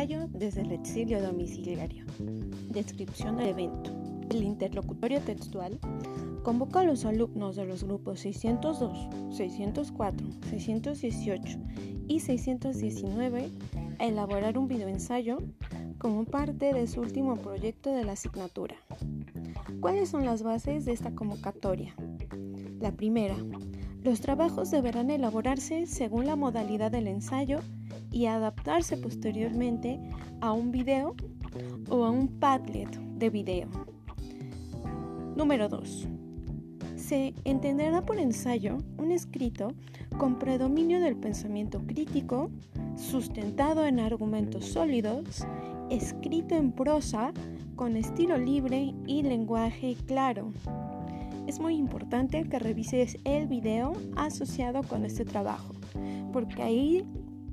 ensayo desde el exilio domiciliario. Descripción del evento. El interlocutorio textual convoca a los alumnos de los grupos 602, 604, 618 y 619 a elaborar un videoensayo como parte de su último proyecto de la asignatura. ¿Cuáles son las bases de esta convocatoria? La primera, los trabajos deberán elaborarse según la modalidad del ensayo y adaptarse posteriormente a un video o a un Padlet de video. Número 2. Se entenderá por ensayo un escrito con predominio del pensamiento crítico, sustentado en argumentos sólidos, escrito en prosa, con estilo libre y lenguaje claro es muy importante que revises el video asociado con este trabajo, porque ahí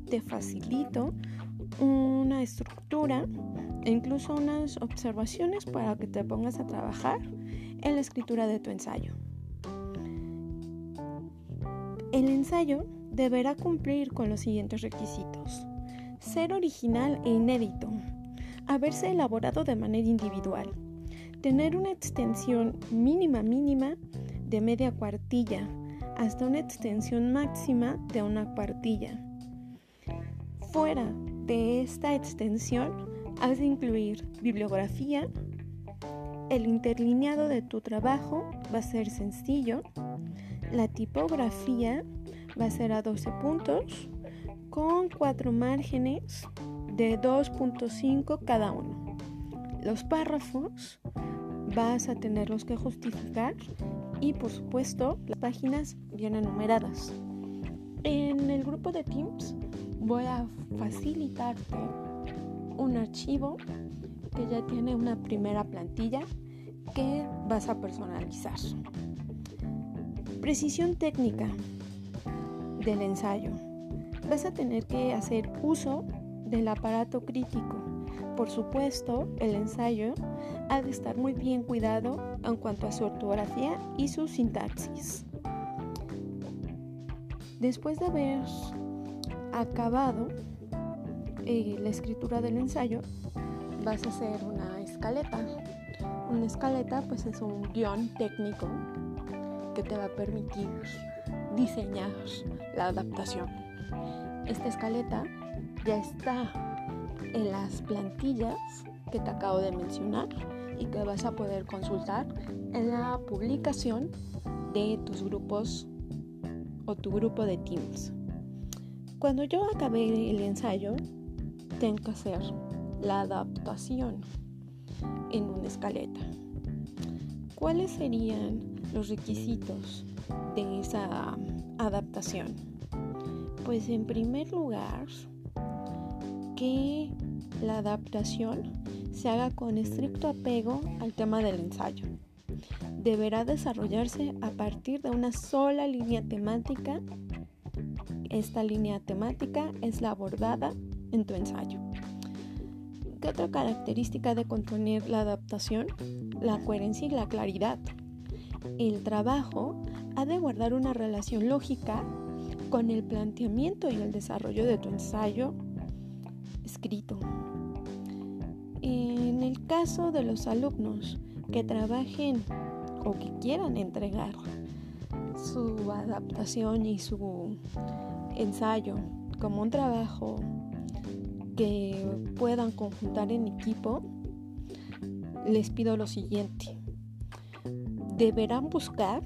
te facilito una estructura e incluso unas observaciones para que te pongas a trabajar en la escritura de tu ensayo. El ensayo deberá cumplir con los siguientes requisitos. Ser original e inédito. Haberse elaborado de manera individual tener una extensión mínima mínima de media cuartilla hasta una extensión máxima de una cuartilla. Fuera de esta extensión has de incluir bibliografía, el interlineado de tu trabajo va a ser sencillo, la tipografía va a ser a 12 puntos con cuatro márgenes de 2.5 cada uno. Los párrafos vas a tenerlos que justificar y por supuesto las páginas vienen numeradas. En el grupo de Teams voy a facilitarte un archivo que ya tiene una primera plantilla que vas a personalizar. Precisión técnica del ensayo. Vas a tener que hacer uso del aparato crítico por supuesto, el ensayo ha de estar muy bien cuidado en cuanto a su ortografía y su sintaxis. Después de haber acabado eh, la escritura del ensayo, vas a hacer una escaleta. Una escaleta pues es un guion técnico que te va a permitir diseñar la adaptación. Esta escaleta ya está en las plantillas que te acabo de mencionar y que vas a poder consultar en la publicación de tus grupos o tu grupo de Teams. Cuando yo acabé el ensayo, tengo que hacer la adaptación en una escaleta. ¿Cuáles serían los requisitos de esa adaptación? Pues en primer lugar, que la adaptación se haga con estricto apego al tema del ensayo. Deberá desarrollarse a partir de una sola línea temática. Esta línea temática es la abordada en tu ensayo. ¿Qué otra característica de contener la adaptación? La coherencia y la claridad. El trabajo ha de guardar una relación lógica con el planteamiento y el desarrollo de tu ensayo En el caso de los alumnos que trabajen o que quieran entregar su adaptación y su ensayo como un trabajo que puedan conjuntar en equipo, les pido lo siguiente. Deberán buscar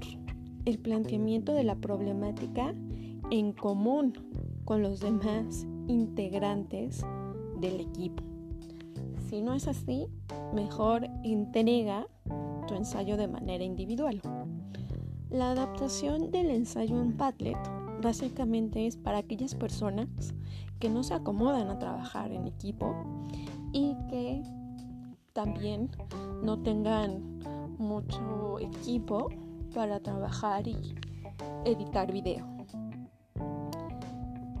el planteamiento de la problemática en común con los demás integrantes del equipo. Si no es así, mejor entrega tu ensayo de manera individual. La adaptación del ensayo en Padlet básicamente es para aquellas personas que no se acomodan a trabajar en equipo y que también no tengan mucho equipo para trabajar y editar video.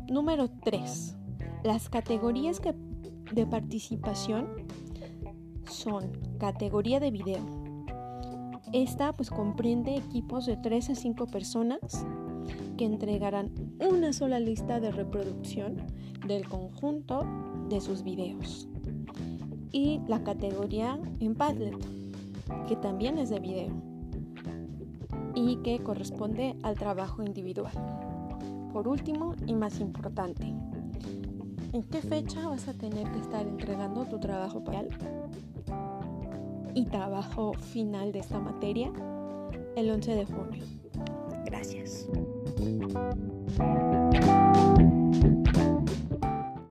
Número 3. Las categorías que de participación son categoría de video. Esta pues comprende equipos de 3 a 5 personas que entregarán una sola lista de reproducción del conjunto de sus videos. Y la categoría en Padlet, que también es de video y que corresponde al trabajo individual. Por último y más importante, ¿en qué fecha vas a tener que estar entregando tu trabajo parcial y trabajo final de esta materia? El 11 de junio. Gracias.